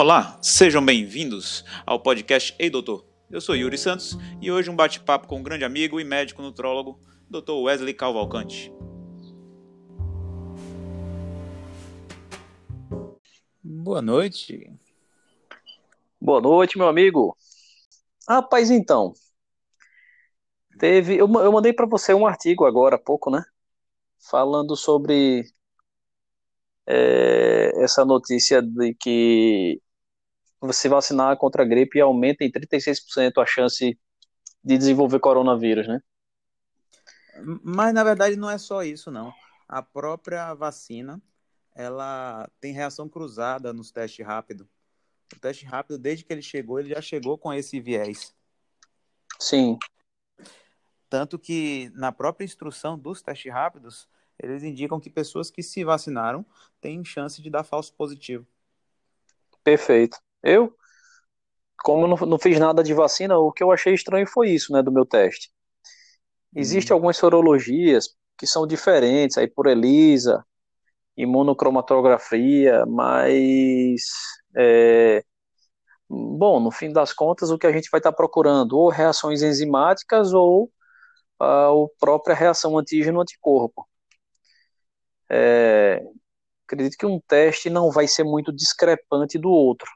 Olá, sejam bem-vindos ao podcast Ei Doutor. Eu sou Yuri Santos e hoje um bate-papo com um grande amigo e médico nutrólogo, Dr. Wesley Calvalcante. Boa noite. Boa noite, meu amigo. Rapaz, então, teve, eu, eu mandei para você um artigo agora há pouco, né? Falando sobre é, essa notícia de que você vacinar contra a gripe aumenta em 36% a chance de desenvolver coronavírus, né? Mas na verdade não é só isso, não. A própria vacina, ela tem reação cruzada nos testes rápidos. O teste rápido, desde que ele chegou, ele já chegou com esse viés. Sim. Tanto que na própria instrução dos testes rápidos, eles indicam que pessoas que se vacinaram têm chance de dar falso positivo. Perfeito. Eu, como não, não fiz nada de vacina, o que eu achei estranho foi isso, né, do meu teste. Existem hum. algumas sorologias que são diferentes, aí por ELISA, imunocromatografia, mas é, bom, no fim das contas, o que a gente vai estar procurando ou reações enzimáticas ou a, a própria reação antígeno-anticorpo. É, acredito que um teste não vai ser muito discrepante do outro.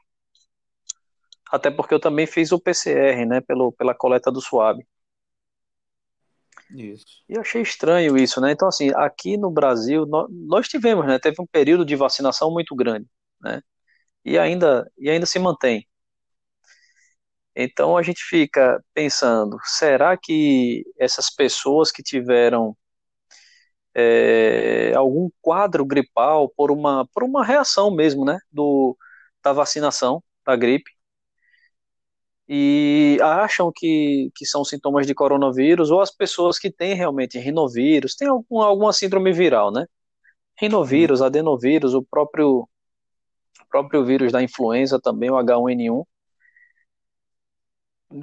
Até porque eu também fiz o PCR, né, pelo, pela coleta do SWAB. Isso. E eu achei estranho isso, né? Então, assim, aqui no Brasil, nós, nós tivemos, né? Teve um período de vacinação muito grande, né? E ainda, e ainda se mantém. Então a gente fica pensando, será que essas pessoas que tiveram é, algum quadro gripal por uma, por uma reação mesmo, né, do, da vacinação da gripe, e acham que, que são sintomas de coronavírus, ou as pessoas que têm realmente rinovírus, tem algum, alguma síndrome viral, né? Rinovírus, adenovírus, o próprio, o próprio vírus da influenza também, o H1N1,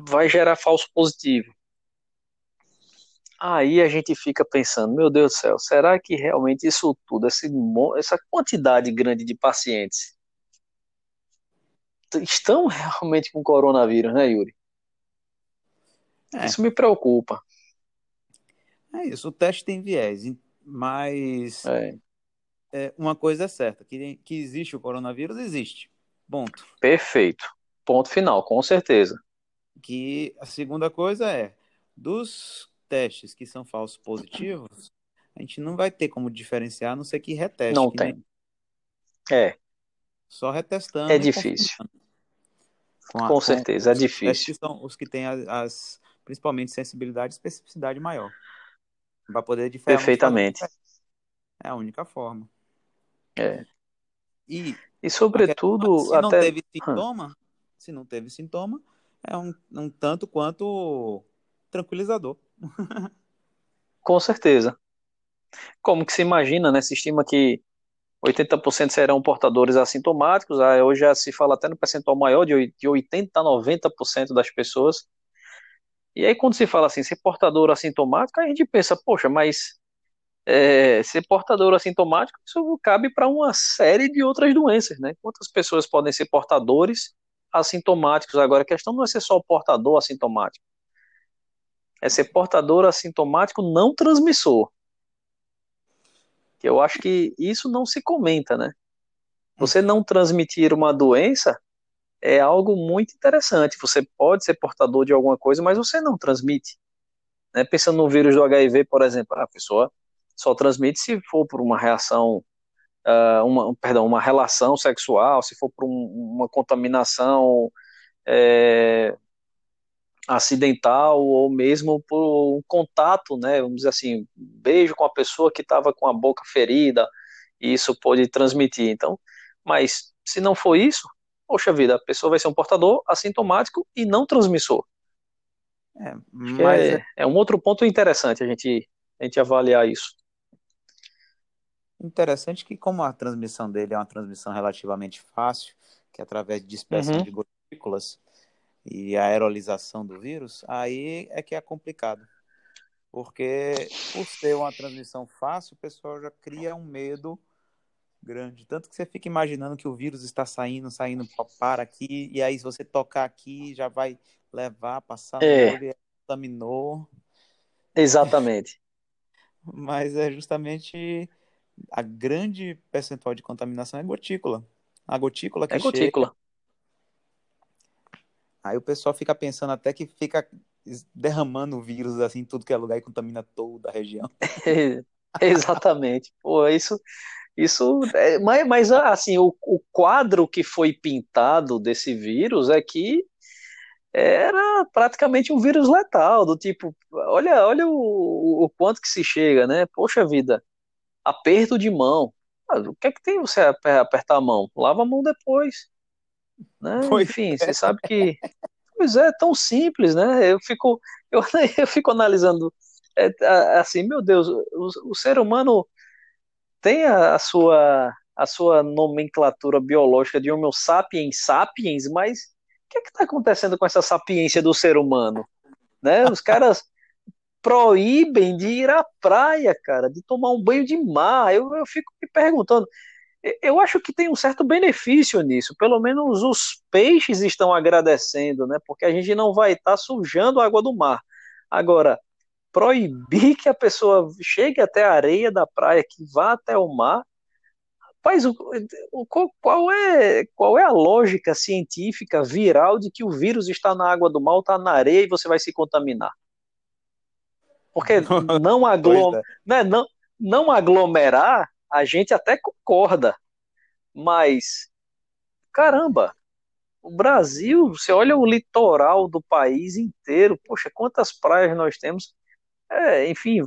vai gerar falso positivo. Aí a gente fica pensando, meu Deus do céu, será que realmente isso tudo, essa quantidade grande de pacientes, estão realmente com coronavírus, né, Yuri? É. Isso me preocupa. É isso, o teste tem viés, mas é. É, uma coisa é certa, que, que existe o coronavírus, existe. Ponto. Perfeito. Ponto final, com certeza. Que a segunda coisa é, dos testes que são falsos positivos, a gente não vai ter como diferenciar, a não ser que reteste. Não tem. É. Só retestando. É difícil. Com, a, com certeza, com, é difícil. são os que têm as, as, principalmente sensibilidade e especificidade maior. Para poder diferenciar. Perfeitamente. É a única forma. É. E, e sobretudo, se até... não teve sintoma, hum. se não teve sintoma, é um, um tanto quanto tranquilizador. Com certeza. Como que se imagina, né? Se estima que 80% serão portadores assintomáticos, hoje já se fala até no percentual maior de 80% a 90% das pessoas. E aí quando se fala assim, ser portador assintomático, a gente pensa, poxa, mas é, ser portador assintomático, isso cabe para uma série de outras doenças, né? Quantas pessoas podem ser portadores assintomáticos? Agora, a questão não é ser só o portador assintomático é ser portador assintomático não transmissor. Eu acho que isso não se comenta, né? Você não transmitir uma doença é algo muito interessante. Você pode ser portador de alguma coisa, mas você não transmite. Né? Pensando no vírus do HIV, por exemplo, a pessoa só transmite se for por uma reação, uh, uma, perdão, uma relação sexual, se for por um, uma contaminação é, acidental ou mesmo por um contato, né, vamos dizer assim, beijo com a pessoa que estava com a boca ferida, e isso pode transmitir. Então, mas se não for isso, poxa vida, a pessoa vai ser um portador assintomático e não transmissor. É, mas é, é, é um outro ponto interessante a gente, a gente avaliar isso. Interessante que como a transmissão dele é uma transmissão relativamente fácil, que é através de dispersão uhum. de gotículas, e a aerolização do vírus, aí é que é complicado. Porque por ser uma transmissão fácil, o pessoal já cria um medo grande. Tanto que você fica imaginando que o vírus está saindo, saindo para aqui, e aí se você tocar aqui, já vai levar, passar É. e contaminou. Exatamente. Mas é justamente a grande percentual de contaminação é gotícula. A gotícula que É gotícula. Aí o pessoal fica pensando até que fica derramando vírus assim tudo que é lugar e contamina toda a região. Exatamente. Pô, isso, isso, é, mas, mas assim, o, o quadro que foi pintado desse vírus é que era praticamente um vírus letal, do tipo, olha, olha o, o quanto que se chega, né? Poxa vida, aperto de mão. O que é que tem você aper- apertar a mão? Lava a mão depois, né? Pois Enfim, você sabe que, pois é, tão simples, né? Eu fico, eu, eu fico analisando, é, assim, meu Deus, o, o ser humano tem a, a sua a sua nomenclatura biológica de Homo sapiens sapiens, mas o que é está acontecendo com essa sapiência do ser humano? Né? Os caras proíbem de ir à praia, cara, de tomar um banho de mar. Eu, eu fico me perguntando. Eu acho que tem um certo benefício nisso. Pelo menos os peixes estão agradecendo, né? Porque a gente não vai estar sujando a água do mar. Agora, proibir que a pessoa chegue até a areia da praia, que vá até o mar. Rapaz, o, o- qual, é, qual é a lógica científica viral de que o vírus está na água do mar está na areia e você vai se contaminar? Porque não, aglom, é. né, não, não aglomerar, a gente até concorda, mas caramba, o Brasil, você olha o litoral do país inteiro, poxa, quantas praias nós temos. É, enfim,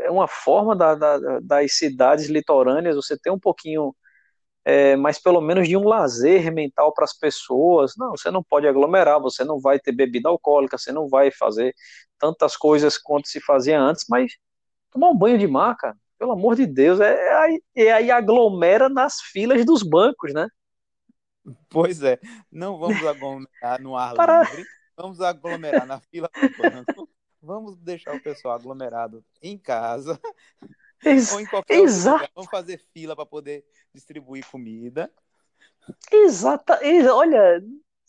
é uma forma da, da- das cidades litorâneas você ter um pouquinho, é, mas pelo menos de um lazer mental para as pessoas. Não, você não pode aglomerar, você não vai ter bebida alcoólica, você não vai fazer tantas coisas quanto se fazia antes, mas tomar um banho de mar, cara, pelo amor de Deus, é, é, aí, é aí aglomera nas filas dos bancos, né? Pois é. Não vamos aglomerar no ar Para- livre, vamos aglomerar na fila do banco. Vamos deixar o pessoal aglomerado em casa Ex- ou em qualquer Exato. lugar. Vamos fazer fila para poder distribuir comida. Exata, ex- olha,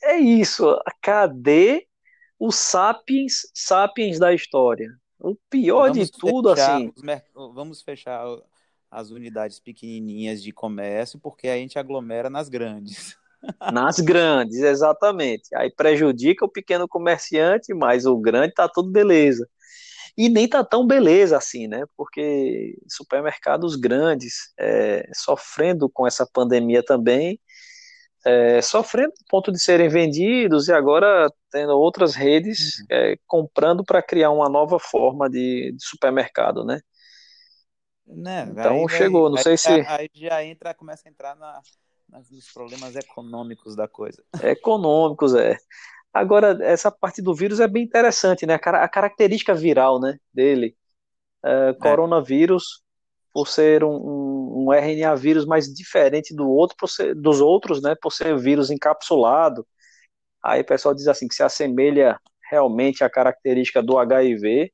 é isso. Cadê os sapiens, sapiens da história? O pior de Vamos tudo, fechar assim, os mer- Vamos fechar as unidades pequenininhas de comércio, porque a gente aglomera nas grandes. nas grandes, exatamente. Aí prejudica o pequeno comerciante, mas o grande tá tudo beleza. E nem tá tão beleza assim, né? Porque supermercados grandes é, sofrendo com essa pandemia também, é, sofrendo a ponto de serem vendidos e agora tendo outras redes é, comprando para criar uma nova forma de, de supermercado, né? Né? Então Aí chegou, não aí sei já- se Aí já entra, começa a entrar na, nas- nos problemas econômicos da coisa. econômicos, é. Agora, essa parte do vírus é bem interessante, né? A, a característica viral, né, dele. É, coronavírus, por ser um, um, um RNA vírus mais diferente do outro, ser- dos outros, né, por ser vírus encapsulado. Aí o pessoal diz assim que se assemelha realmente à característica do HIV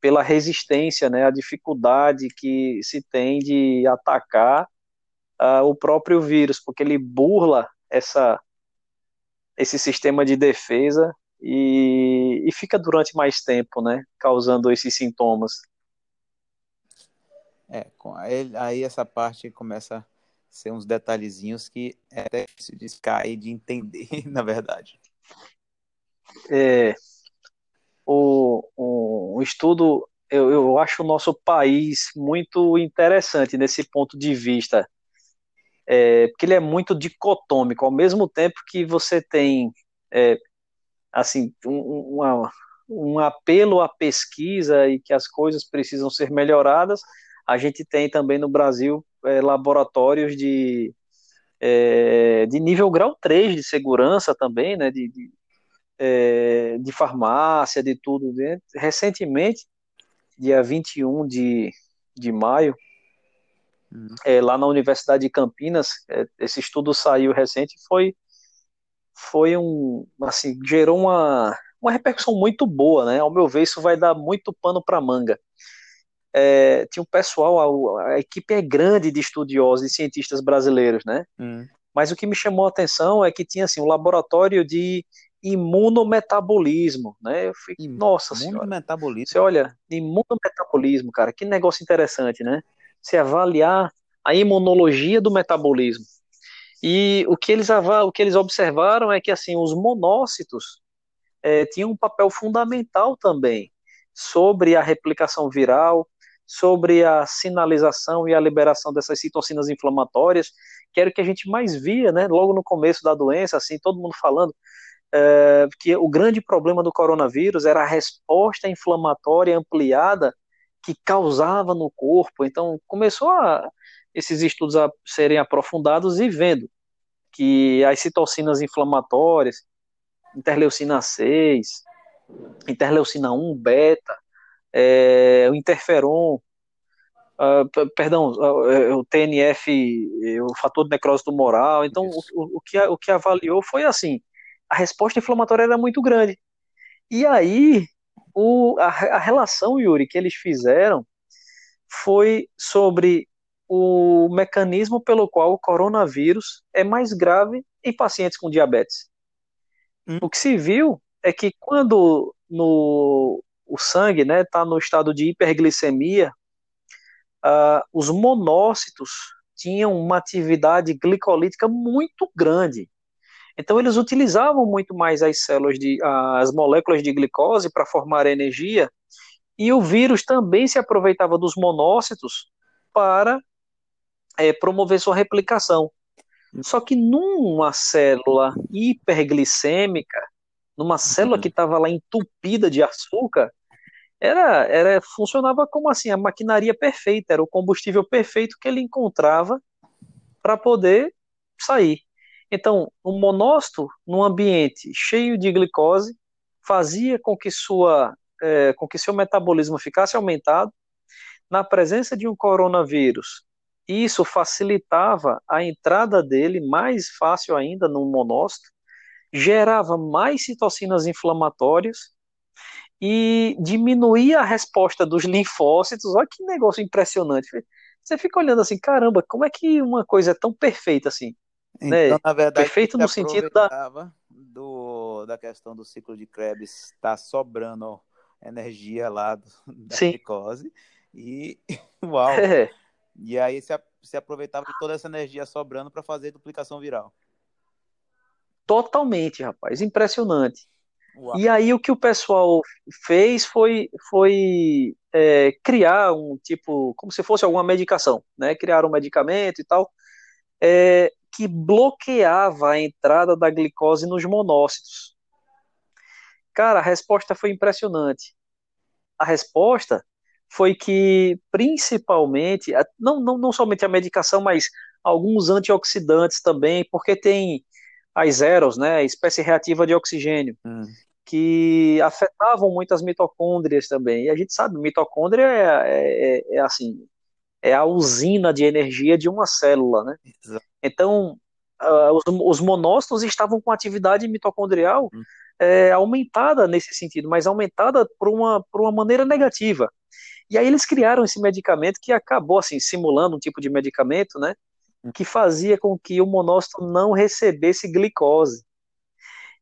pela resistência, né, a dificuldade que se tem de atacar ah, o próprio vírus, porque ele burla essa esse sistema de defesa e, e fica durante mais tempo, né, causando esses sintomas. É, aí, aí essa parte começa a ser uns detalhezinhos que é até de cair de entender, na verdade. É, o, o, o estudo, eu, eu acho o nosso país muito interessante nesse ponto de vista, é, porque ele é muito dicotômico, ao mesmo tempo que você tem, é, assim, um, uma, um apelo à pesquisa e que as coisas precisam ser melhoradas, a gente tem também no Brasil é, laboratórios de, é, de nível grau 3 de segurança também, né, de, de, é, de farmácia, de tudo. Né? Recentemente, dia 21 de, de maio, Uhum. é, lá na Universidade de Campinas, é, esse estudo saiu recente, foi, foi um, assim, gerou uma, uma repercussão muito boa, né? Ao meu ver, isso vai dar muito pano para manga. É, tinha um pessoal, a, a, equipe é grande de estudiosos e cientistas brasileiros, né? Hum. Mas o que me chamou a atenção é que tinha assim um laboratório de imunometabolismo, né? Eu fiquei, nossa senhora. Imunometabolismo. Você olha, imunometabolismo, cara, que negócio interessante, né? Você avaliar a imunologia do metabolismo. E o que eles, o que eles observaram é que assim os monócitos é, tinham um papel fundamental também sobre a replicação viral, sobre a sinalização e a liberação dessas citocinas inflamatórias, que era o que a gente mais via, né, logo no começo da doença, assim, todo mundo falando é, que o grande problema do coronavírus era a resposta inflamatória ampliada que causava no corpo. Então, começou a, esses estudos a serem aprofundados e vendo que as citocinas inflamatórias, interleucina 6, interleucina 1, beta, é, o interferon, uh, perdão, uh, o TNF, o fator de necrose tumoral. Então, o, o, que, o que avaliou foi assim: a resposta inflamatória era muito grande. E aí, o, a, a relação, Yuri, que eles fizeram foi sobre o mecanismo pelo qual o coronavírus é mais grave em pacientes com diabetes. Hum. O que se viu é que quando no, o sangue está né, tá no estado de hiperglicemia, uh, os monócitos tinham uma atividade glicolítica muito grande. Então eles utilizavam muito mais as células de as moléculas de glicose para formar energia, e o vírus também se aproveitava dos monócitos para é, promover sua replicação. Só que numa célula hiperglicêmica, numa célula que estava lá entupida de açúcar, era, era funcionava como assim a maquinaria perfeita, era o combustível perfeito que ele encontrava para poder sair. Então, o monócito, num ambiente cheio de glicose, fazia com que, sua, é, com que seu metabolismo ficasse aumentado. Na presença de um coronavírus, isso facilitava a entrada dele mais fácil ainda no monócito, gerava mais citocinas inflamatórias e diminuía a resposta dos linfócitos. Olha que negócio impressionante. Você fica olhando assim, caramba, como é que uma coisa é tão perfeita assim? Então, né? na verdade, perfeito no sentido da do, da questão do ciclo de Krebs está sobrando energia lá do, da Sim. glicose e uau. É. E aí se, se aproveitava de toda essa energia sobrando para fazer duplicação viral. Totalmente, rapaz, impressionante. Uau. E aí o que o pessoal fez foi, foi é, criar um tipo, como se fosse alguma medicação, né? Criar um medicamento e tal, é, que bloqueava a entrada da glicose nos monócitos. Cara, a resposta foi impressionante. A resposta foi que, principalmente, não, não, não somente a medicação, mas alguns antioxidantes também, porque tem as zeros, né, espécie reativa de oxigênio, hum. Que afetavam muito as mitocôndrias também. E a gente sabe, mitocôndria é, é, é assim, é a usina de energia de uma célula, né? Exato. Então, uh, os, os, monócitos estavam com atividade mitocondrial hum. é, aumentada nesse sentido, mas aumentada por uma, por uma maneira negativa. E aí eles criaram esse medicamento que acabou assim simulando um tipo de medicamento, né, que fazia com que o monócito não recebesse glicose.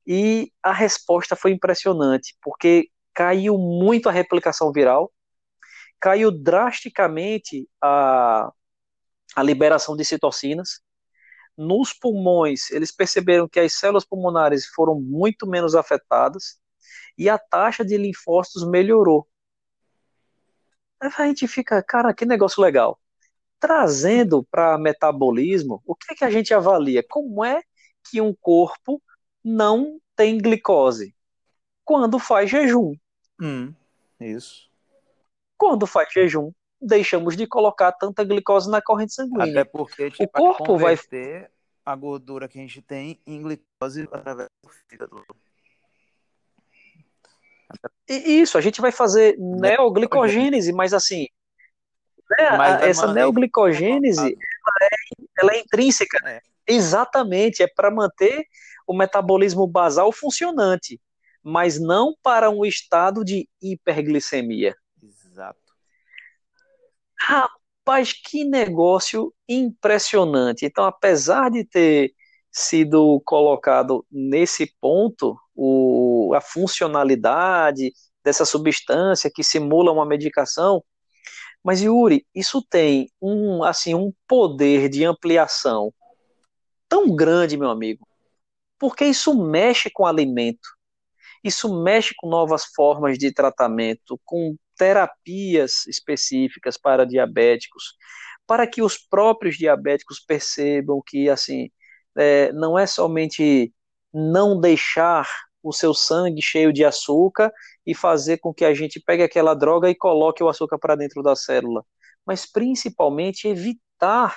E a resposta foi impressionante, porque caiu muito a replicação viral, caiu drasticamente a, a liberação de citocinas. Nos pulmões, eles perceberam que as células pulmonares foram muito menos afetadas e a taxa de linfócitos melhorou. A gente fica, cara, que negócio legal. Trazendo para metabolismo, o que, é que a gente avalia? Como é que um corpo não tem glicose? Quando faz jejum. Hum, isso. Quando faz jejum, deixamos de colocar tanta glicose na corrente sanguínea. Até porque tipo, o corpo vai ter a gordura que a gente tem em glicose através do fígado. Isso, a gente vai fazer neoglicogênese, mas assim, né, mas essa neoglicogênese ela é, ela é intrínseca. É. Exatamente, é para manter o metabolismo basal funcionante, mas não para um estado de hiperglicemia. Exato. Rapaz, que negócio impressionante. Então, apesar de ter sido colocado nesse ponto o, a funcionalidade dessa substância que simula uma medicação, mas Yuri, isso tem um assim um poder de ampliação tão grande, meu amigo, porque isso mexe com alimento, isso mexe com novas formas de tratamento, com terapias específicas para diabéticos, para que os próprios diabéticos percebam que assim é, não é somente não deixar o seu sangue cheio de açúcar e fazer com que a gente pegue aquela droga e coloque o açúcar para dentro da célula, mas principalmente evitar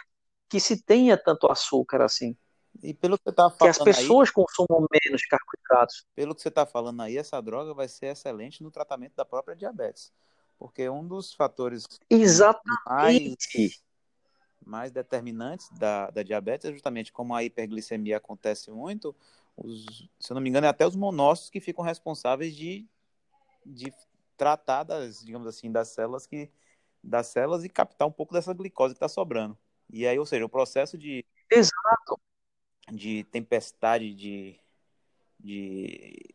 que se tenha tanto açúcar assim. E pelo que você tá falando que as pessoas aí, consumam menos carboidratos. Pelo que você está falando aí, essa droga vai ser excelente no tratamento da própria diabetes. Porque um dos fatores Exatamente. mais, mais determinantes da, da diabetes é justamente como a hiperglicemia acontece muito, os, se eu não me engano, é até os monócitos que ficam responsáveis de, de tratar das, digamos assim, das células que das células e captar um pouco dessa glicose que está sobrando. E aí, ou seja, o processo de Exato. De tempestade de, de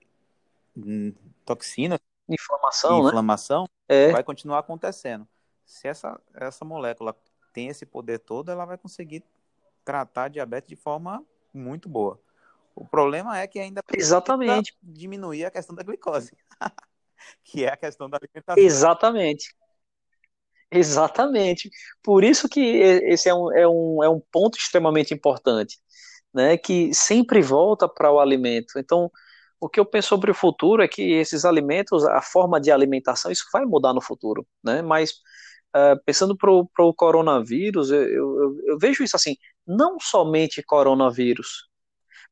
toxina, Inflamação, de né? inflamação, É, vai continuar acontecendo. Se essa, essa molécula tem esse poder todo, ela vai conseguir tratar a diabetes de forma muito boa. O problema é que ainda precisa exatamente. diminuir a questão da glicose, que é a questão da alimentação. Exatamente. Exatamente. Por isso que esse é um, é um, é um ponto extremamente importante, né? Que sempre volta para o alimento. Então, o que eu penso sobre o futuro é que esses alimentos, a forma de alimentação, isso vai mudar no futuro, né? Mas ah, pensando para o coronavírus, eu, eu, eu vejo isso assim, não somente coronavírus,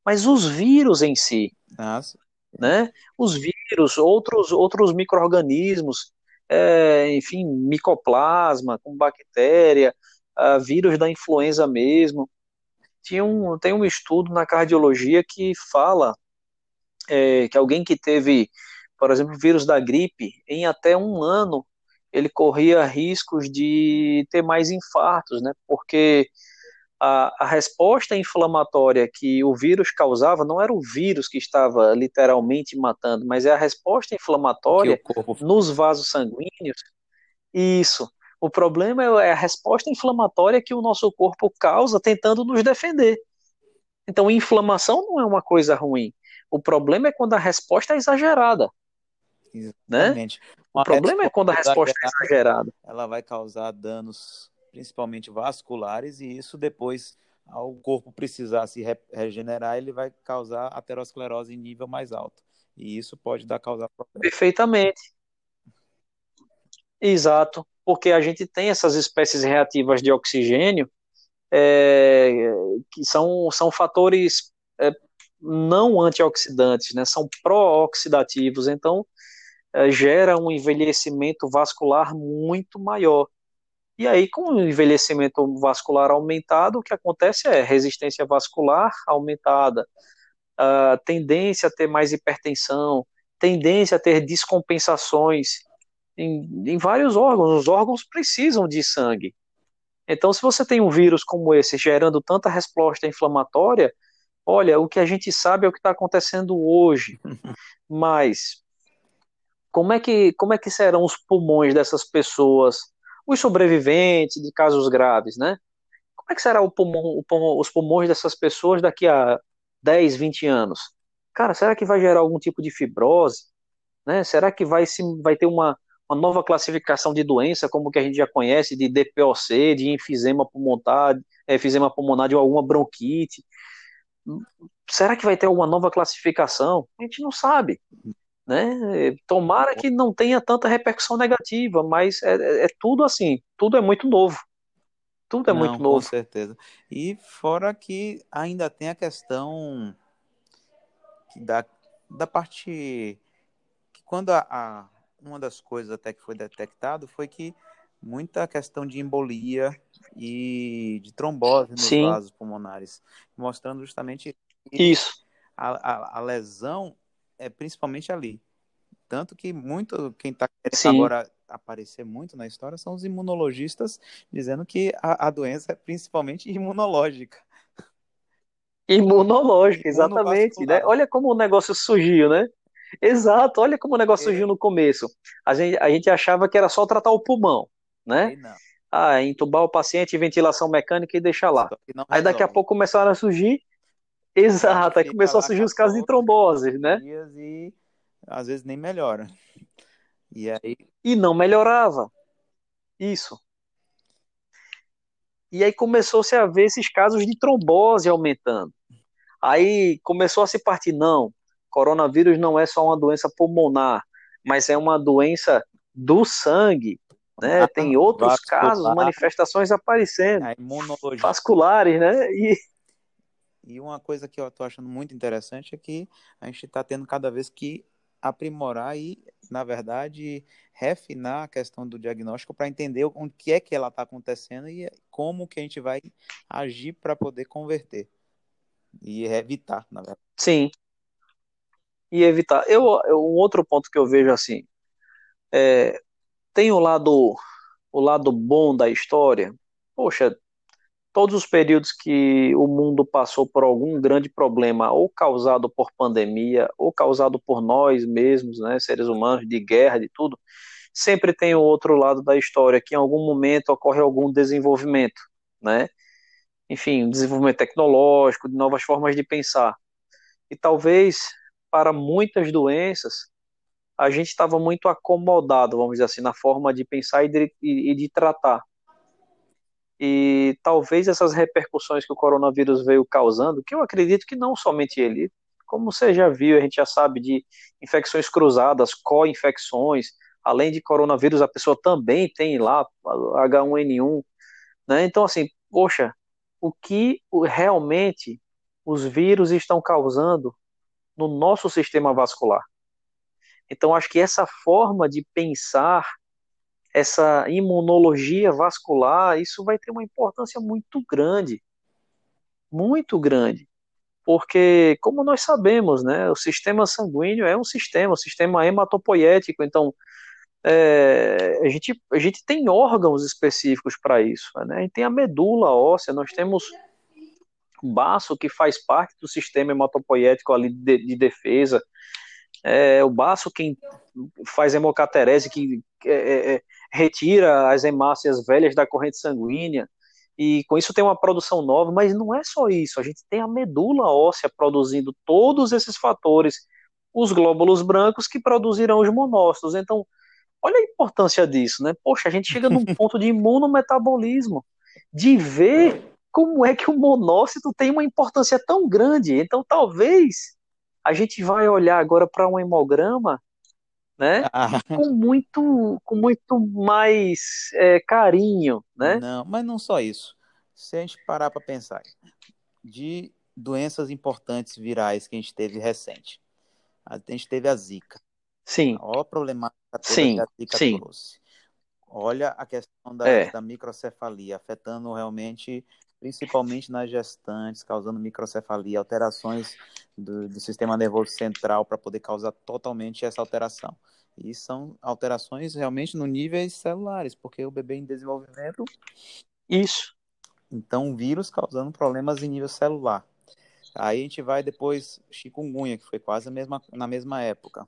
mas os vírus em si, Nossa, né? Os vírus, outros, outros micro-organismos, é, enfim, micoplasma, com bactéria, ah, vírus da influenza mesmo. Tinha um, tem um estudo na cardiologia que fala é, que alguém que teve, por exemplo, vírus da gripe, em até um ano, ele corria riscos de ter mais infartos, né? Porque a, a resposta inflamatória que o vírus causava não era o vírus que estava literalmente matando, mas é a resposta inflamatória nos vasos sanguíneos. Isso. O problema é a resposta inflamatória que o nosso corpo causa tentando nos defender. Então, inflamação não é uma coisa ruim. O problema é quando a resposta é exagerada, né? Exatamente. O Uma problema é quando a resposta é exagerada, ela vai causar danos, principalmente vasculares, e isso depois, ao corpo precisar se re- regenerar, ele vai causar aterosclerose em nível mais alto. E isso pode dar causar problema. Perfeitamente. Exato. Porque a gente tem essas espécies reativas de oxigênio é, que são, são fatores é, não antioxidantes, né? São pró-oxidativos. Então, é, gera um envelhecimento vascular muito maior. E aí, com o envelhecimento vascular aumentado, o que acontece é resistência vascular aumentada, a tendência a ter mais hipertensão, tendência a ter descompensações em, em vários órgãos. Os órgãos precisam de sangue. Então, se você tem um vírus como esse gerando tanta resposta inflamatória, olha, o que a gente sabe é o que está acontecendo hoje. Mas como é que como é que serão os pulmões dessas pessoas, os sobreviventes de casos graves, né? Como é que será o pulmão, o pulmão- os pulmões dessas pessoas daqui a 10, 20 anos? Cara, será que vai gerar algum tipo de fibrose, né? Será que vai se vai ter uma uma nova classificação de doença, como que a gente já conhece, de DPOC, de enfisema pulmonar, eh, enfisema pulmonar de alguma bronquite? Será que vai ter alguma nova classificação? A gente não sabe né? Tomara que não tenha tanta repercussão negativa, mas é, é- é tudo assim, tudo é muito novo, tudo é muito Não, com novo. certeza. E fora que ainda tem a questão que da, da parte que quando a, a- uma das coisas até que foi detectado foi que muita questão de embolia e de trombose nos Sim, vasos pulmonares, mostrando justamente que isso, a, a, a lesão é principalmente ali. Tanto que muito quem está querendo agora aparecer muito na história são os imunologistas dizendo que a, a doença é principalmente imunológica. Imunológica, exatamente. Né? Olha como o negócio surgiu, né? Exato, olha como o negócio é. surgiu no começo. A gente, a gente achava que era só tratar o pulmão, né? Ah, entubar o paciente, ventilação mecânica e deixar lá. Aí daqui a pouco começaram a surgir. Exato, aí começou a surgir os casos de trombose, né? E às vezes nem melhora. E aí. E não melhorava. Isso. E aí começou-se a ver esses casos de trombose aumentando. Aí começou a se partir, não, coronavírus não é só uma doença pulmonar, mas é uma doença do sangue, né? Ah, Tem outros vascular. casos, manifestações aparecendo, vasculares, né? E... e uma coisa que eu estou achando muito interessante é que a gente está tendo cada vez que aprimorar e, na verdade, refinar a questão do diagnóstico para entender o que é que ela está acontecendo e como que a gente vai agir para poder converter e evitar, na verdade. Sim, e evitar. Eu, eu, um outro ponto que eu vejo assim, é, tem o lado, o lado bom da história. Poxa, todos os períodos que o mundo passou por algum grande problema, ou causado por pandemia, ou causado por nós mesmos, né, seres humanos, de guerra, de tudo, sempre tem o outro lado da história, que em algum momento ocorre algum desenvolvimento, né? Enfim, desenvolvimento tecnológico, de novas formas de pensar. E talvez para muitas doenças, a gente estava muito acomodado, vamos dizer assim, na forma de pensar e de, e de tratar. E talvez essas repercussões que o coronavírus veio causando, que eu acredito que não somente ele, como você já viu, a gente já sabe de infecções cruzadas, co-infecções, além de coronavírus, a pessoa também tem lá H1N1, né? Então, assim, poxa, o que realmente os vírus estão causando no nosso sistema vascular. Então, acho que essa forma de pensar, essa imunologia vascular, isso vai ter uma importância muito grande. Muito grande. Porque, como nós sabemos, né, o sistema sanguíneo é um sistema, um sistema hematopoético, então é, a, gente, a gente tem órgãos específicos para isso. Né? A gente tem a medula óssea, nós temos baço que faz parte do sistema hematopoético ali de, de defesa, é, o baço quem faz hemocaterese, que é, é, é, retira as hemácias velhas da corrente sanguínea, e com isso tem uma produção nova, mas não é só isso, a gente tem a medula óssea produzindo todos esses fatores, os glóbulos brancos que produzirão os monócitos, então olha a importância disso, né? Poxa, a gente chega num ponto de imunometabolismo, de ver como é que o monócito tem uma importância tão grande? Então, talvez a gente vai olhar agora para um hemograma, né, ah. com muito, com muito mais é, carinho, né? Não, mas não só isso. Se a gente parar para pensar de doenças importantes virais que a gente teve recente, a gente teve a Zika. Sim. Olha a problemática sim, que a Zika sim. trouxe. Olha a questão da, é. da microcefalia, afetando realmente principalmente nas gestantes, causando microcefalia, alterações do, do sistema nervoso central para poder causar totalmente essa alteração. E são alterações realmente no níveis celulares, porque o bebê em desenvolvimento. Isso. Então, vírus causando problemas em nível celular. Aí a gente vai depois chikungunya, que foi quase a mesma, na mesma época.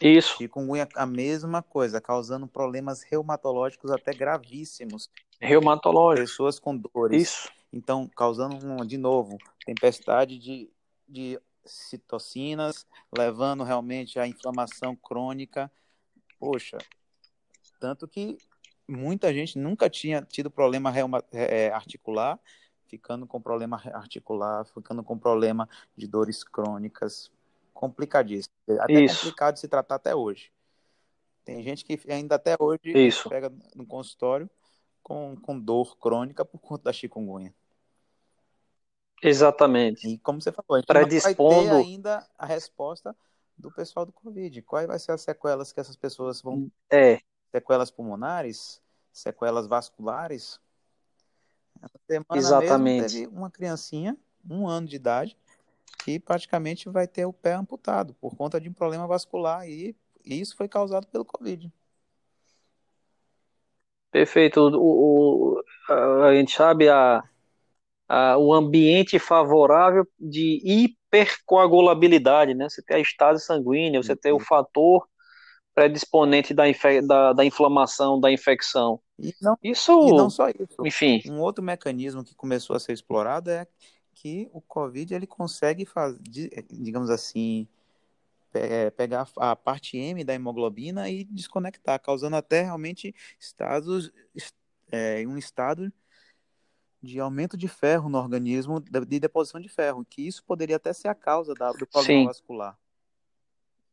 Isso. Chikungunya, a mesma coisa, causando problemas reumatológicos até gravíssimos. Reumatológicos. Pessoas com dores. Isso. Então, causando, um, de novo, tempestade de, de citocinas, levando realmente à inflamação crônica. Poxa, tanto que muita gente nunca tinha tido problema é, articular, ficando com problema articular, ficando com problema de dores crônicas, complicadíssimo. Até Isso. complicado de se tratar até hoje. Tem gente que ainda até hoje Isso. pega no consultório com, com dor crônica por conta da chikungunya. Exatamente. E como você falou, a gente Predispondo... vai ter ainda a resposta do pessoal do Covid. Quais vai ser as sequelas que essas pessoas vão É. Sequelas pulmonares? Sequelas vasculares? Essa semana Exatamente. mesmo teve uma criancinha, um ano de idade, que praticamente vai ter o pé amputado por conta de um problema vascular e, E isso foi causado pelo Covid. Perfeito. O, o, a gente sabe a, a, o ambiente favorável de hipercoagulabilidade, né? Você tem a estase sanguínea, você tem o fator predisponente da, da, da inflamação, da infecção. E não, isso, e não só isso. Enfim. Um outro mecanismo que começou a ser explorado é que o COVID ele consegue fazer, digamos assim, pegar a parte M da hemoglobina e desconectar, causando até realmente estados, é, um estado de aumento de ferro no organismo, de deposição de ferro, que isso poderia até ser a causa da, do problema Sim. vascular.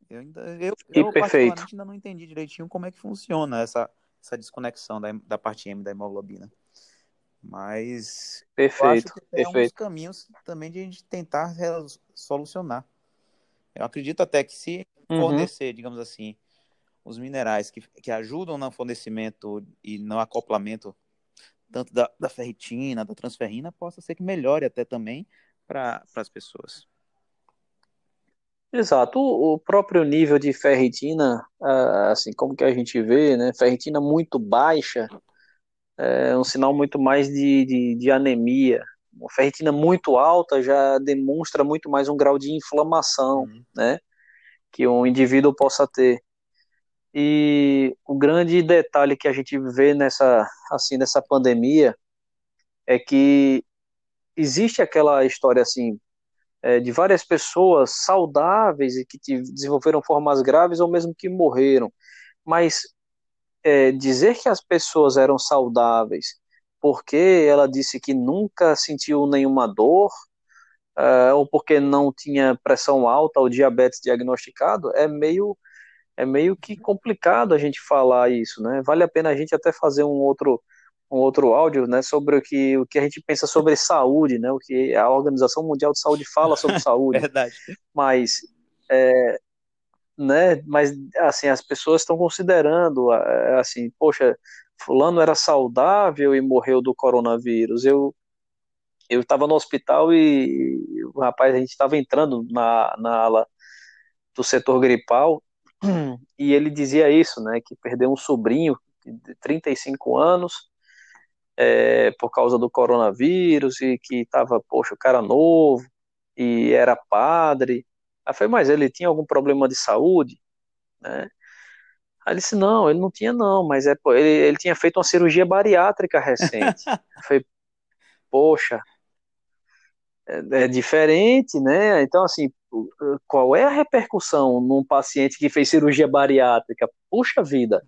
Eu, ainda, eu, eu particularmente ainda não entendi direitinho como é que funciona essa, essa desconexão da, da parte M da hemoglobina. Mas perfeito, eu acho que é perfeito. um dos caminhos também de a gente tentar solucionar. Eu acredito até que se uhum. fornecer, uhum. digamos assim, os minerais que, que ajudam no fornecimento e no acoplamento tanto da, da ferritina, da transferrina, possa ser que melhore até também para as pessoas. Exato, o próprio nível de ferritina, ah, assim como que a gente vê, né, ferritina muito baixa é um sinal muito mais de, de, de anemia. Uma ferritina muito alta já demonstra muito mais um grau de inflamação, uhum. né, que um indivíduo possa ter. E o grande detalhe que a gente vê nessa, assim, nessa pandemia é que existe aquela história assim é, de várias pessoas saudáveis e que desenvolveram formas graves ou mesmo que morreram. Mas é, dizer que as pessoas eram saudáveis porque ela disse que nunca sentiu nenhuma dor é, ou porque não tinha pressão alta ou diabetes diagnosticado é meio é meio que complicado a gente falar isso, né? Vale a pena a gente até fazer um outro um outro áudio, né, sobre o que o que a gente pensa sobre saúde, né? O que a Organização Mundial de Saúde fala sobre saúde. Verdade. Mas é, né? Mas assim as pessoas estão considerando assim, poxa, fulano era saudável e morreu do coronavírus. Eu eu estava no hospital e o rapaz a gente estava entrando na, na ala do setor gripal e ele dizia isso, né, que perdeu um sobrinho de 35 anos é, por causa do coronavírus e que estava, poxa, o cara novo e era padre. Aí foi, mas ele tinha algum problema de saúde, né? Aí ele disse, não, ele não tinha não, mas é, ele, ele tinha feito uma cirurgia bariátrica recente. foi, poxa, é, é diferente, né? Então, assim, qual é a repercussão num paciente que fez cirurgia bariátrica? Puxa vida,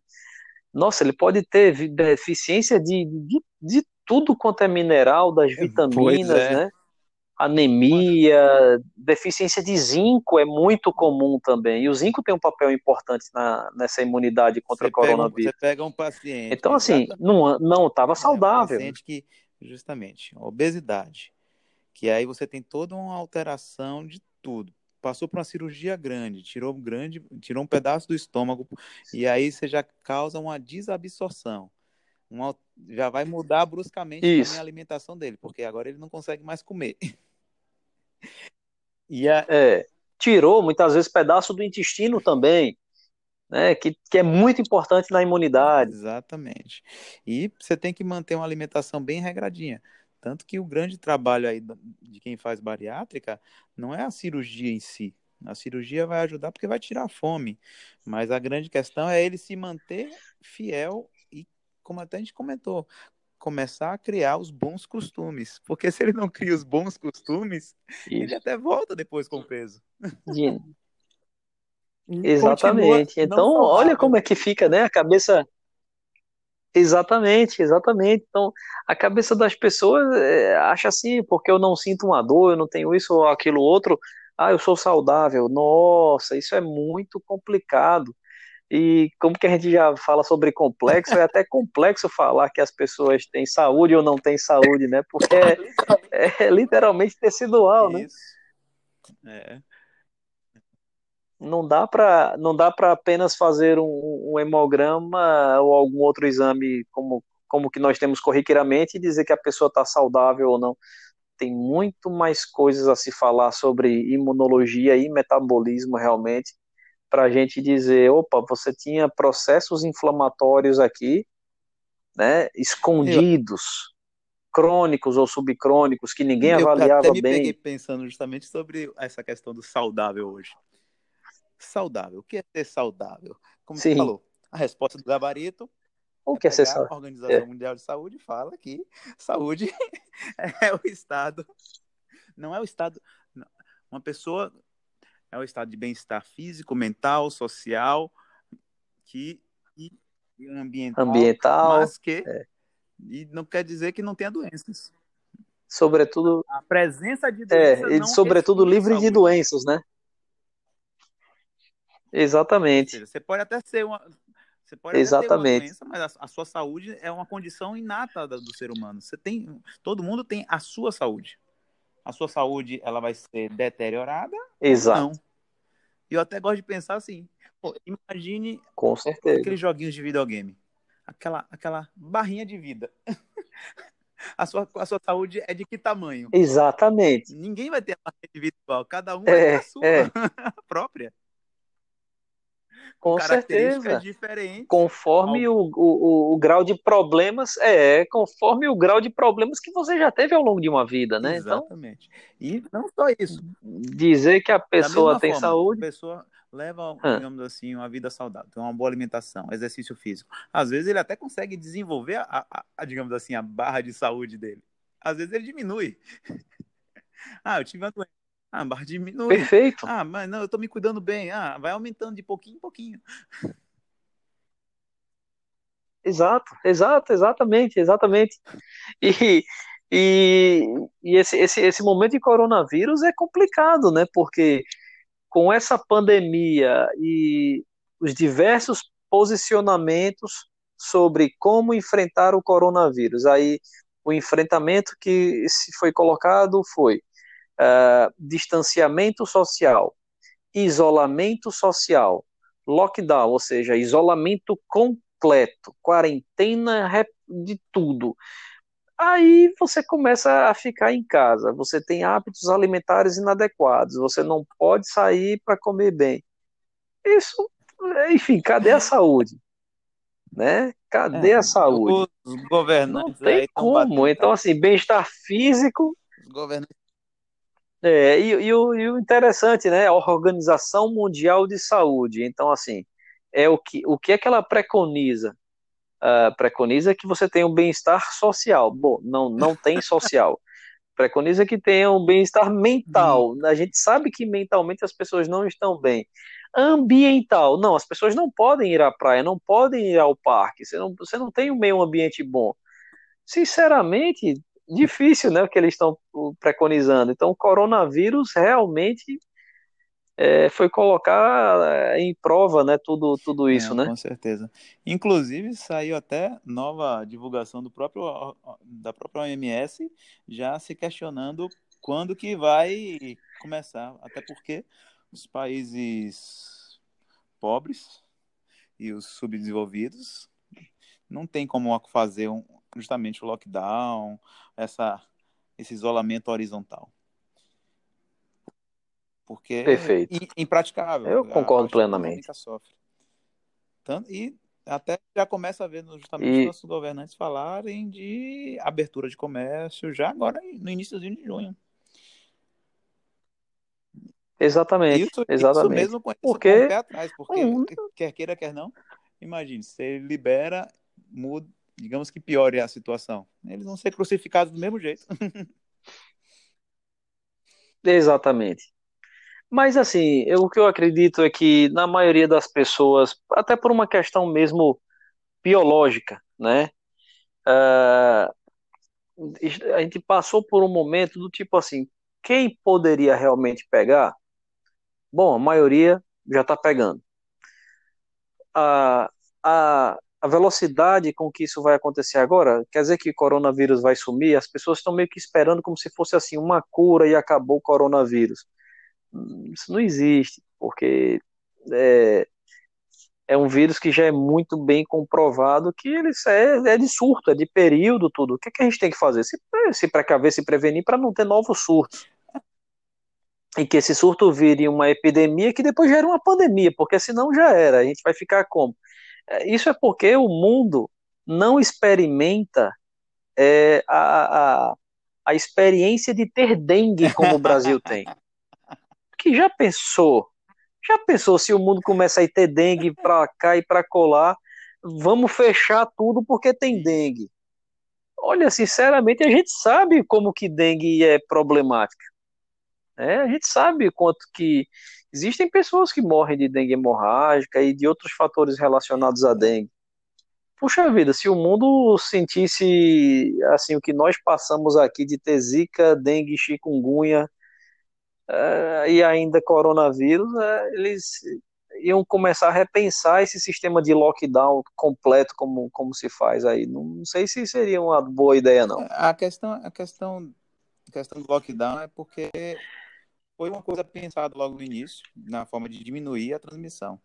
nossa, ele pode ter deficiência de, de, de tudo quanto é mineral, das vitaminas, é. né? Anemia, deficiência de zinco é muito comum também. E o zinco tem um papel importante na, nessa imunidade contra você o coronavírus. Pega, você pega um paciente. Então, assim, não não estava saudável. É um paciente que, justamente, obesidade. Que aí você tem toda uma alteração de tudo passou por uma cirurgia grande, tirou um grande, tirou um pedaço do estômago e aí você já causa uma desabsorção. Uma, já vai mudar bruscamente a alimentação dele, porque agora ele não consegue mais comer. E a... é, tirou muitas vezes pedaço do intestino também, né, que, que é muito importante na imunidade. Exatamente. E você tem que manter uma alimentação bem regradinha. Tanto que o grande trabalho aí de quem faz bariátrica não é a cirurgia em si. A cirurgia vai ajudar porque vai tirar a fome. Mas a grande questão é ele se manter fiel e, como até a gente comentou, começar a criar os bons costumes. Porque se ele não cria os bons costumes, Isso. ele até volta depois com o peso. Exatamente. Então, olha como é que fica, né? A cabeça Exatamente, exatamente. Então, a cabeça das pessoas é, acha assim, porque eu não sinto uma dor, eu não tenho isso ou aquilo outro, ah, eu sou saudável. Nossa, isso é muito complicado. E como que a gente já fala sobre complexo, é até complexo falar que as pessoas têm saúde ou não têm saúde, né? Porque é, é literalmente tecidual, né? Isso. É não dá para não dá para apenas fazer um, um, hemograma ou algum outro exame como como que nós temos corriqueiramente e dizer que a pessoa está saudável ou não tem muito mais coisas a se falar sobre imunologia e metabolismo realmente para a gente dizer, opa, você tinha processos inflamatórios aqui, né, escondidos, crônicos ou subcrônicos que ninguém Eu avaliava até me bem. peguei pensando justamente sobre essa questão do saudável hoje. Saudável, o que é ser saudável? Como você Sim. falou, a resposta do gabarito O é que é ser saudável? a Organização Mundial de Saúde fala que saúde é o estado, não é o estado, uma pessoa é o estado de bem-estar físico, mental, social, que e, e ambiental, Ambiental, mas que é. e não quer dizer que não tenha doenças. sobretudo, A presença de é, doenças e não sobretudo livre de doenças, né? Exatamente, seja, você pode até ser uma, você pode até ter uma exatamente, doença, mas a, a sua saúde é uma condição inata da- do ser humano. Você tem, todo mundo tem a sua saúde. A sua saúde, ela vai ser deteriorada exato, não. E eu até gosto de pensar assim, pô, imagine com certeza, aqueles joguinhos de videogame. Aquela, aquela barrinha de vida. A sua, a sua saúde é de que tamanho? exatamente, Ninguém vai ter a barrinha de vida igual. Cada um vai ter é, a sua é, própria. Com certeza. diferentes. Conforme Ao- o, o, o grau de problemas, é, conforme o grau de problemas que você já teve ao longo de uma vida, né? Então, Exatamente. E não só isso. dizer que a pessoa tem forma, a saúde, pessoa leva, hã, digamos assim, uma vida saudável, tem uma boa alimentação, exercício físico. Às vezes ele até consegue desenvolver, a, a- a, digamos assim, a barra de saúde dele. Às vezes ele diminui. Ah, eu tive uma doença. Ah, barra diminui. perfeito, Ah, mas não, eu tô me cuidando bem. Ah, vai aumentando de pouquinho em pouquinho. exato, exato, exatamente, exatamente. E, e, e esse, esse, esse momento de coronavírus é complicado, né? Porque com essa pandemia e os diversos posicionamentos sobre como enfrentar o coronavírus, aí o enfrentamento que se foi colocado foi ah, distanciamento social, isolamento social, lockdown, ou seja, isolamento completo, quarentena re- de tudo. Aí você começa a ficar em casa, você tem hábitos alimentares inadequados, você não pode sair para comer bem. Isso, enfim, cadê a saúde? Né? Cadê É, a saúde? os Não governantes tem aí estão como. batendo Então, assim, bem-estar físico Os governantes. É, e, e o, e o interessante, né? A Organização Mundial de Saúde. Então, assim, é o que, o que é que ela preconiza? Ah, preconiza que você tenha um bem-estar social. Bom, não, não tem social. Preconiza que tenha um bem-estar Hum, mental. A gente sabe que mentalmente as pessoas não estão bem. Ambiental. Não, as pessoas não podem ir à praia, não podem ir ao parque. Você não, você não tem um meio ambiente bom sinceramente, difícil, né, o que eles estão preconizando. Então, o coronavírus realmente é, foi colocar é, em prova, né, tudo, tudo isso, Não, né? com certeza. Inclusive, saiu até nova divulgação do próprio, da própria OMS, já se questionando quando que vai começar. Até porque os países pobres e os subdesenvolvidos não tem como fazer um, justamente o lockdown, essa, esse isolamento horizontal. Porque é Perfeito. i- impraticável. Eu concordo plenamente. sofre. Tanto, e até já começa a ver justamente E nossos governantes falarem de abertura de comércio já agora no início de junho. exatamente, Isso, isso exatamente. mesmo com, isso com o Porque pé atrás, porque um, quer queira, quer não, imagine, você libera, muda, digamos que piore a situação. Eles vão ser crucificados do mesmo jeito. exatamente. Mas assim, eu, o que eu acredito é que na maioria das pessoas, até por uma questão mesmo biológica, né? ah, a gente passou por um momento do tipo assim, quem poderia realmente pegar? Bom, a maioria já está pegando. A, a, a velocidade com que isso vai acontecer agora, quer dizer que o coronavírus vai sumir? As pessoas estão meio que esperando como se fosse assim uma cura e acabou o coronavírus. Isso não existe, porque é, é um vírus que já é muito bem comprovado que ele é, é de surto, é de período, tudo. O que, é que a gente tem que fazer? Se, se precaver, se prevenir para não ter novos surtos. e que esse surto vire uma epidemia que depois gera uma pandemia, porque senão já era, a gente vai ficar como? É, isso é porque o mundo não experimenta é, a, a, a experiência de ter dengue como o Brasil tem. Que já pensou? Já pensou se o mundo começa a ter dengue para cá e para colar? Vamos fechar tudo porque tem dengue. Olha, sinceramente, a gente sabe como que dengue é problemática. É, a gente sabe quanto que existem pessoas que morrem de dengue hemorrágica e de outros fatores relacionados à dengue. Puxa vida, se o mundo sentisse assim o que nós passamos aqui de ter zika, dengue, chikungunya uh, e ainda coronavírus, uh, eles iam começar a repensar esse sistema de lockdown completo como, como se faz aí. Não, não sei se seria uma boa ideia não. A questão, a questão, a questão do lockdown é porque foi uma coisa pensada logo no início, na forma de diminuir a transmissão.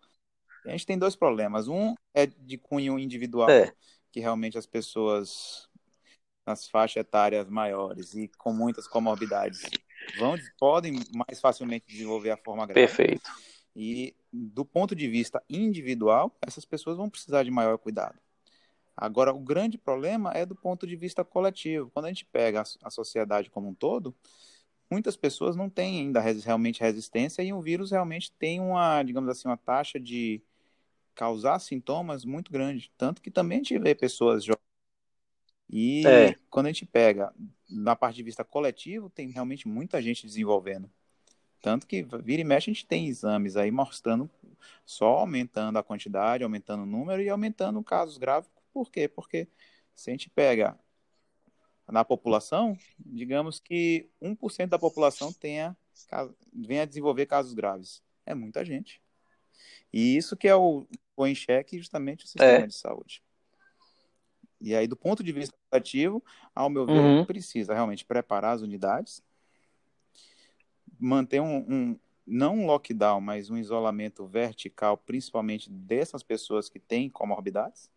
A gente tem dois problemas. Um é de cunho individual, é. que realmente as pessoas nas faixas etárias maiores e com muitas comorbidades vão, podem mais facilmente desenvolver a forma grave. Perfeito. E do ponto de vista individual, essas pessoas vão precisar de maior cuidado. Agora, o grande problema é do ponto de vista coletivo. Quando a gente pega a, a sociedade como um todo, muitas pessoas não têm ainda realmente resistência e o vírus realmente tem uma, digamos assim, uma taxa de causar sintomas muito grande. Tanto que também a gente vê pessoas jovens. E é. quando a gente pega na parte de vista coletivo, tem realmente muita gente desenvolvendo. Tanto que vira e mexe a gente tem exames aí mostrando só aumentando a quantidade, aumentando o número e aumentando casos graves. Por quê? Porque se a gente pega na população, digamos que 1% da população tenha, venha a desenvolver casos graves. É muita gente. E isso que é o põe em xeque justamente o sistema é. de saúde. E aí, do ponto de vista ativo, ao meu ver, uhum. precisa realmente preparar as unidades, manter um, um, não um lockdown, mas um isolamento vertical, principalmente dessas pessoas que têm comorbidades,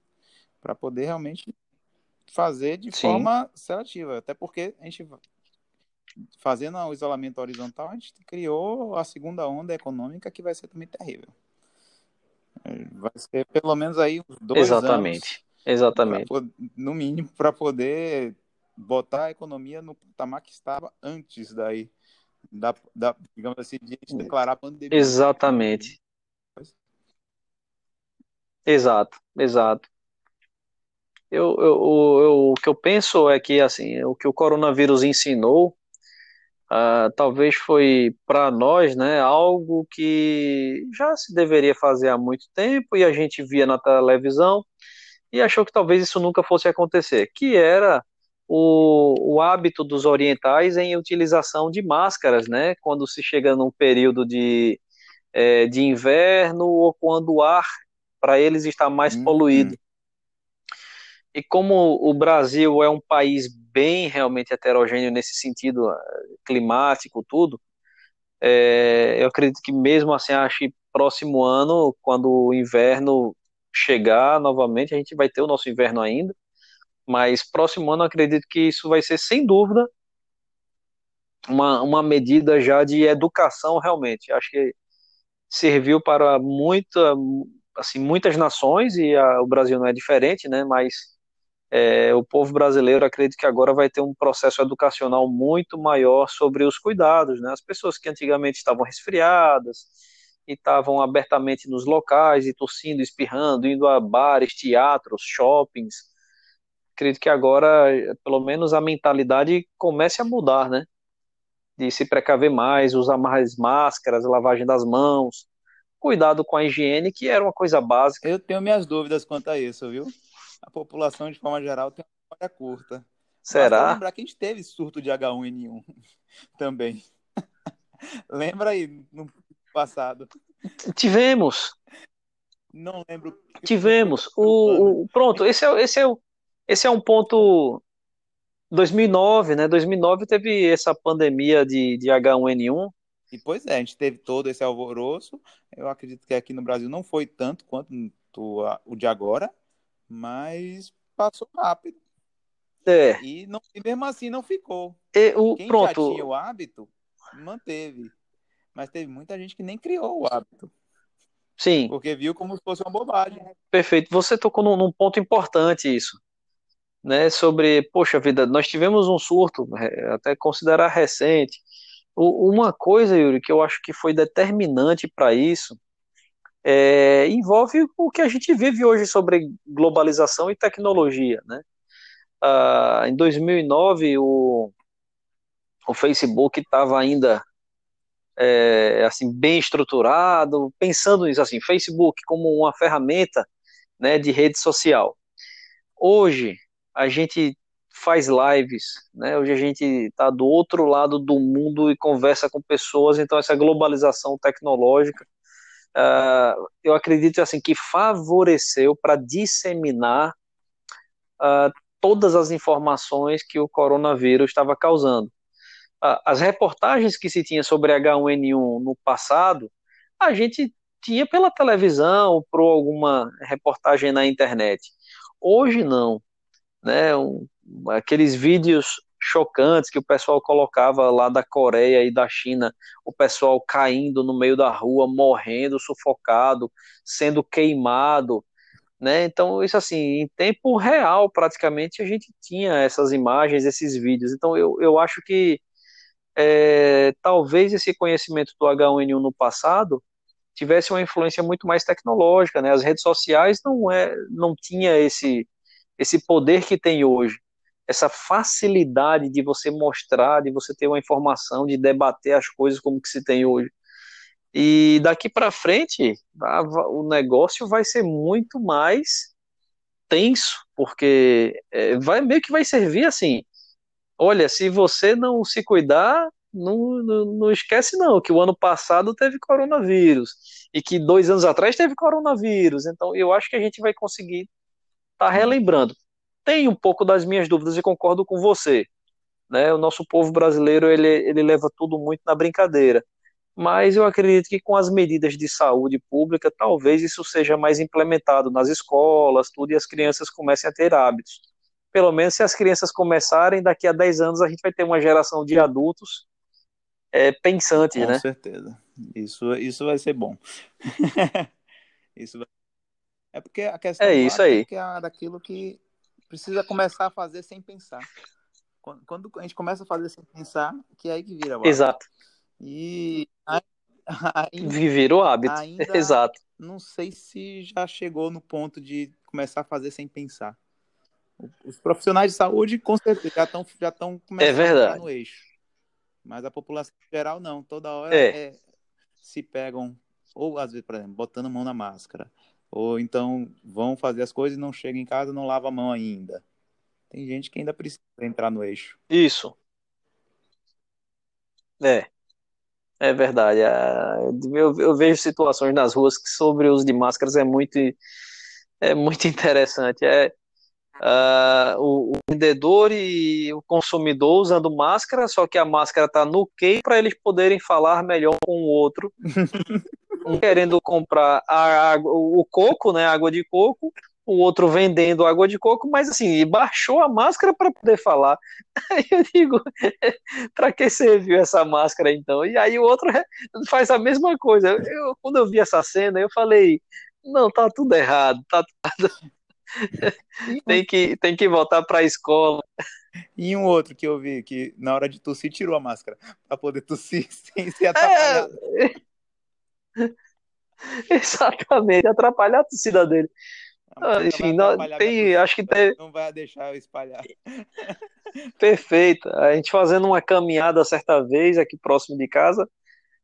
para poder realmente fazer de Sim. forma seletiva. Até porque a gente, fazendo o isolamento horizontal, a gente criou a segunda onda econômica que vai ser também terrível. Vai ser pelo menos aí uns dois Exatamente. anos. Exatamente. Pra, no mínimo, para poder botar a economia no patamar que estava antes daí. Da, da, digamos assim, de declarar a pandemia. Exatamente. Exato, exato. Eu, eu, eu, o que eu penso é que assim, o que o coronavírus ensinou Uh, talvez foi para nós né, algo que já se deveria fazer há muito tempo e a gente via na televisão e achou que talvez isso nunca fosse acontecer, que era o, o hábito dos orientais em utilização de máscaras, né, quando se chega num período de, é, de inverno ou quando o ar para eles está mais uhum. poluído. E como o Brasil é um país bem realmente heterogêneo nesse sentido ah, climático, tudo, é, eu acredito que mesmo assim, acho que próximo ano, quando o inverno chegar novamente, a gente vai ter o nosso inverno ainda, mas próximo ano acredito que isso vai ser sem dúvida uma, uma medida já de educação realmente. Acho que serviu para muita, assim, muitas nações e a, o Brasil não é diferente, né? Mas é, o povo brasileiro acredito que agora vai ter um processo educacional muito maior sobre os cuidados, né? As pessoas que antigamente estavam resfriadas e estavam abertamente nos locais e tossindo, espirrando, indo a bares, teatros, shoppings. Acredito que agora, pelo menos, a mentalidade comece a mudar, né? De se precaver mais, usar mais máscaras, lavagem das mãos, cuidado com a higiene, que era uma coisa básica. Eu tenho minhas dúvidas quanto a isso, viu? A população, de forma geral, tem uma memória curta. Será? Basta lembrar que a gente teve surto de H1N1 também. Lembra aí, no passado. Tivemos. Não lembro. Tivemos. O, o, pronto, esse é, esse, é, esse é um ponto. 2009, né? 2009 teve essa pandemia de, de H1N1. E pois é, a gente teve todo esse alvoroço. Eu acredito que aqui no Brasil não foi tanto quanto o de agora, mas passou rápido. É. E, não, e mesmo assim não ficou. E, o, Quem pronto. já tinha o hábito, manteve. Mas teve muita gente que nem criou o hábito. Sim. Porque viu como se fosse uma bobagem. Perfeito. Você tocou num, num ponto importante isso. Né, sobre, poxa vida, nós tivemos um surto, até considerar recente. O, uma coisa, Yuri, que eu acho que foi determinante para isso, é, envolve o que a gente vive hoje sobre globalização e tecnologia. Né? Ah, em 2009, o, o Facebook estava ainda é, assim bem estruturado, pensando nisso assim, Facebook como uma ferramenta né, de rede social. Hoje a gente faz lives, né? Hoje a gente está do outro lado do mundo e conversa com pessoas, então essa globalização tecnológica, uh, eu acredito assim que favoreceu para disseminar uh, todas as informações que o coronavírus estava causando as reportagens que se tinha sobre H1N1 no passado, a gente tinha pela televisão ou por alguma reportagem na internet. Hoje não, né? Um, aqueles vídeos chocantes que o pessoal colocava lá da Coreia e da China, o pessoal caindo no meio da rua, morrendo, sufocado, sendo queimado, né? Então, isso assim, em tempo real, praticamente, a gente tinha essas imagens, esses vídeos. Então, eu, eu acho que é, talvez esse conhecimento do H1N1 no passado tivesse uma influência muito mais tecnológica, né? As redes sociais não é, não tinha esse esse poder que tem hoje, essa facilidade de você mostrar, de você ter uma informação, de debater as coisas como que se tem hoje. E daqui para frente, o negócio vai ser muito mais tenso, porque é, vai meio que vai servir assim Olha, se você não se cuidar, não, não, não, esquece não, que o ano passado teve coronavírus e que dois anos atrás teve coronavírus. Então, eu acho que a gente vai conseguir estar tá relembrando. Tem um pouco das minhas dúvidas e concordo com você. Né? O nosso povo brasileiro ele, ele leva tudo muito na brincadeira. Mas eu acredito que com as medidas de saúde pública, talvez isso seja mais implementado nas escolas, tudo, e as crianças comecem a ter hábitos pelo menos se as crianças começarem, daqui a 10 anos a gente vai ter uma geração de adultos é, pensantes, Com né? Com certeza. Isso, isso vai ser bom. isso vai... É porque a questão é isso aí. É, é daquilo que precisa começar a fazer sem pensar. Quando, quando a gente começa a fazer sem pensar, que é aí que vira. Exato. E ainda, virou hábito. Ainda, Exato. Não sei se já chegou no ponto de começar a fazer sem pensar. Os profissionais de saúde, com certeza, já estão já começando é a entrar no eixo. Mas a população geral não. Toda hora é. É, se pegam, ou às vezes, por exemplo, botando mão na máscara. Ou então vão fazer as coisas e não chegam em casa não lava a mão ainda. Tem gente que ainda precisa entrar no eixo. Isso. É. É verdade. Eu, eu vejo situações nas ruas que sobre o uso de máscaras é muito, é muito interessante. É, uh, o, o, vendedor e o consumidor usando máscara, só que a máscara está no quê para eles poderem falar melhor com o outro. um querendo comprar a água, o coco, né, água de coco, o outro vendendo água de coco, mas assim, baixou a máscara para poder falar. Aí eu digo, para que serviu essa máscara então? E aí o outro faz a mesma coisa. Eu, quando eu vi essa cena, eu falei, não, tá tudo errado, tá tudo tem, que, tem que voltar para a escola. E um outro que eu vi, que na hora de tossir tirou a máscara, para poder tossir sem ser atrapalhado. É... Exatamente, atrapalhar a tossida dele. Ah, enfim, não, tem, acho que tem... não vai deixar eu espalhar. Perfeito. A gente fazendo uma caminhada certa vez aqui próximo de casa,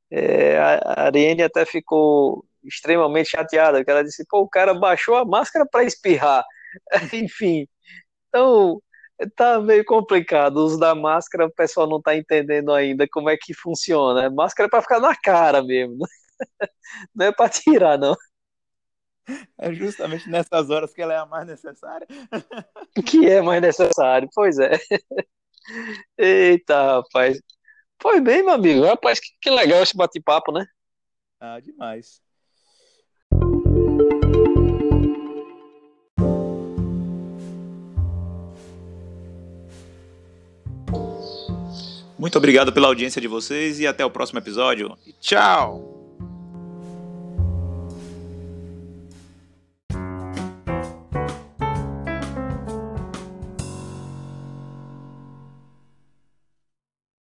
é, a Ariane até ficou extremamente chateada, porque ela disse, pô, o cara baixou a máscara para espirrar. Enfim, então tá meio complicado. O uso da máscara, o pessoal não tá entendendo ainda como é que funciona. Máscara é para ficar na cara mesmo, não é para tirar, não. É justamente nessas horas que ela é a mais necessária. Que é mais necessário, pois é. Eita, rapaz. Foi bem, meu amigo. Rapaz, que, que legal esse bate-papo, né? Ah, demais. Muito obrigado pela audiência de vocês e até o próximo episódio. Tchau!